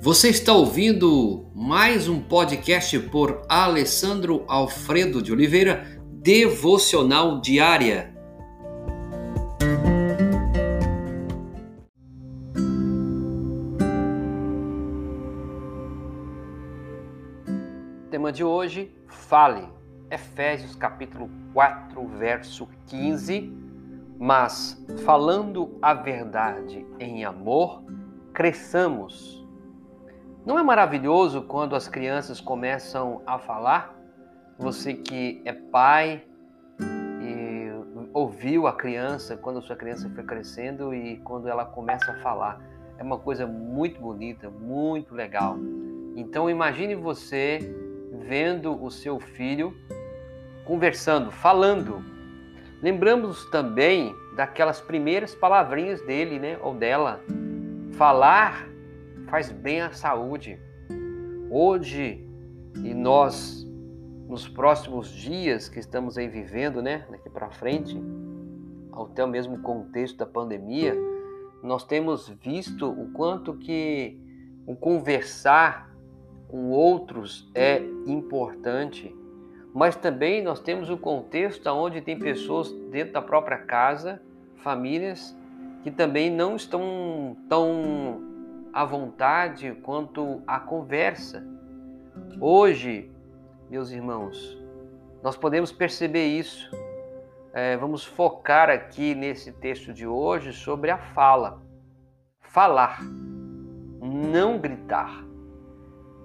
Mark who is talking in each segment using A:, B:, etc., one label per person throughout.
A: Você está ouvindo mais um podcast por Alessandro Alfredo de Oliveira, Devocional Diária. Tema de hoje: fale. Efésios capítulo 4, verso 15. Mas falando a verdade em amor, cresçamos não é maravilhoso quando as crianças começam a falar? Você que é pai e ouviu a criança quando a sua criança foi crescendo e quando ela começa a falar. É uma coisa muito bonita, muito legal. Então imagine você vendo o seu filho conversando, falando. Lembramos também daquelas primeiras palavrinhas dele, né, ou dela. Falar faz bem à saúde. Hoje e nós nos próximos dias que estamos aí vivendo, né, daqui para frente, até o mesmo contexto da pandemia, nós temos visto o quanto que o conversar com outros é importante, mas também nós temos o contexto onde tem pessoas dentro da própria casa, famílias que também não estão tão à vontade quanto à conversa. Hoje, meus irmãos, nós podemos perceber isso. É, vamos focar aqui nesse texto de hoje sobre a fala. Falar, não gritar.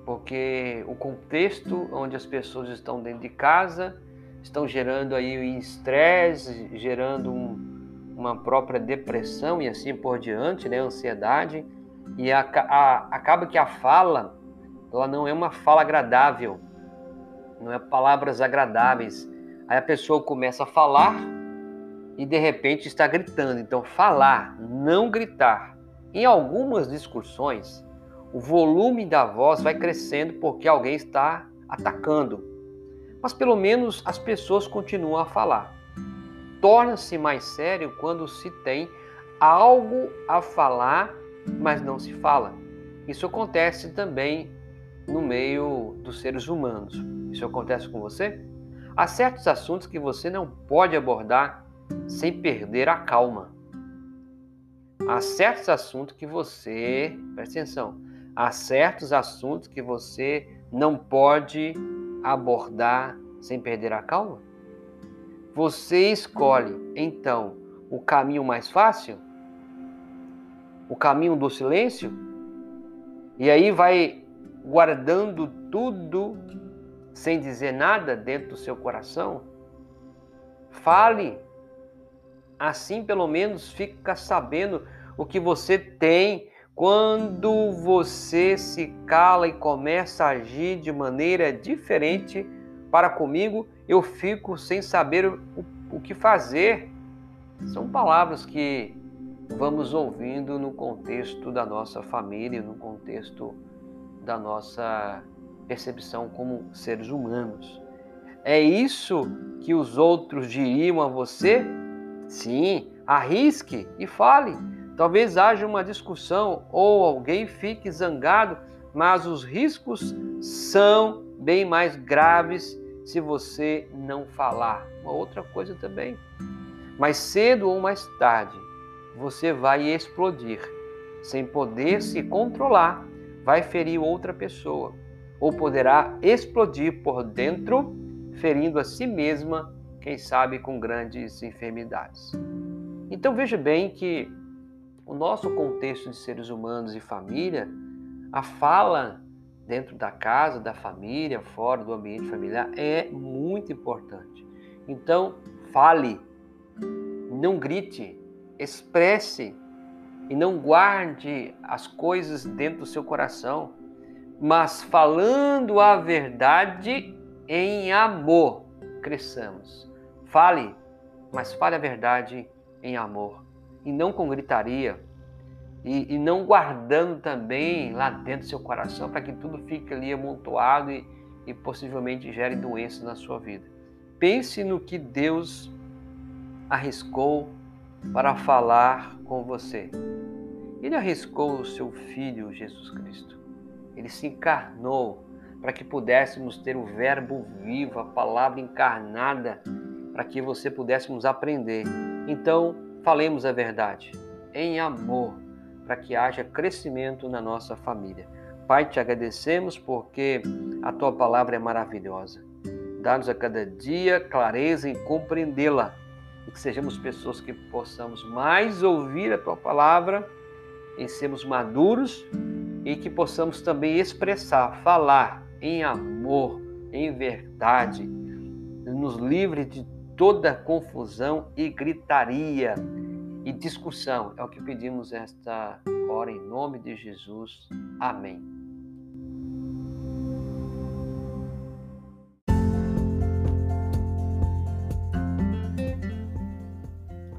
A: Porque o contexto onde as pessoas estão dentro de casa estão gerando aí um estresse, gerando um, uma própria depressão e assim por diante, né? ansiedade e a, a, acaba que a fala, ela não é uma fala agradável, não é palavras agradáveis. Aí a pessoa começa a falar e de repente está gritando. Então, falar, não gritar. Em algumas discussões, o volume da voz vai crescendo porque alguém está atacando. Mas pelo menos as pessoas continuam a falar. Torna-se mais sério quando se tem algo a falar mas não se fala. Isso acontece também no meio dos seres humanos. Isso acontece com você? Há certos assuntos que você não pode abordar sem perder a calma. Há certos assuntos que você, presta atenção, há certos assuntos que você não pode abordar sem perder a calma? Você escolhe, então, o caminho mais fácil o caminho do silêncio, e aí vai guardando tudo sem dizer nada dentro do seu coração. Fale, assim pelo menos fica sabendo o que você tem. Quando você se cala e começa a agir de maneira diferente para comigo, eu fico sem saber o, o que fazer. São palavras que vamos ouvindo no contexto da nossa família, no contexto da nossa percepção como seres humanos. É isso que os outros diriam a você? Sim, arrisque e fale. Talvez haja uma discussão ou alguém fique zangado, mas os riscos são bem mais graves se você não falar. Uma outra coisa também. Mais cedo ou mais tarde, você vai explodir. Sem poder se controlar, vai ferir outra pessoa, ou poderá explodir por dentro, ferindo a si mesma, quem sabe com grandes enfermidades. Então veja bem que o nosso contexto de seres humanos e família, a fala dentro da casa, da família, fora do ambiente familiar é muito importante. Então, fale, não grite, expresse e não guarde as coisas dentro do seu coração, mas falando a verdade em amor, cresçamos. Fale, mas fale a verdade em amor e não com gritaria. E, e não guardando também lá dentro do seu coração para que tudo fique ali amontoado e, e possivelmente gere doenças na sua vida. Pense no que Deus arriscou para falar com você. Ele arriscou o seu Filho Jesus Cristo. ele se encarnou para que pudéssemos ter o Verbo vivo, a palavra encarnada, para que você pudéssemos aprender. Então, falemos a verdade em amor, para que haja crescimento na nossa família. Pai, te agradecemos porque a tua palavra é maravilhosa. Dá-nos a cada dia clareza em compreendê-la e que sejamos pessoas que possamos mais ouvir a tua palavra e sermos maduros e que possamos também expressar, falar em amor, em verdade, nos livre de toda confusão e gritaria e discussão. É o que pedimos esta hora em nome de Jesus. Amém.